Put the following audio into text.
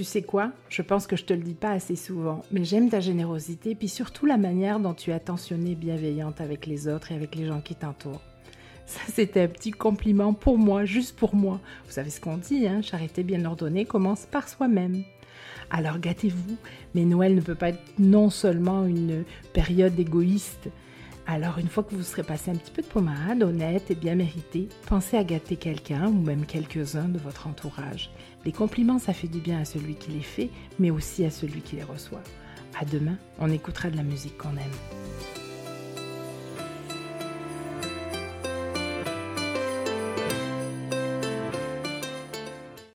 Tu sais quoi? Je pense que je te le dis pas assez souvent, mais j'aime ta générosité, puis surtout la manière dont tu es attentionnée et bienveillante avec les autres et avec les gens qui t'entourent. Ça, c'était un petit compliment pour moi, juste pour moi. Vous savez ce qu'on dit, hein Charité bien ordonnée commence par soi-même. Alors gâtez-vous, mais Noël ne peut pas être non seulement une période égoïste. Alors une fois que vous serez passé un petit peu de pommade, honnête et bien méritée, pensez à gâter quelqu'un ou même quelques-uns de votre entourage. Les compliments, ça fait du bien à celui qui les fait, mais aussi à celui qui les reçoit. À demain, on écoutera de la musique qu'on aime.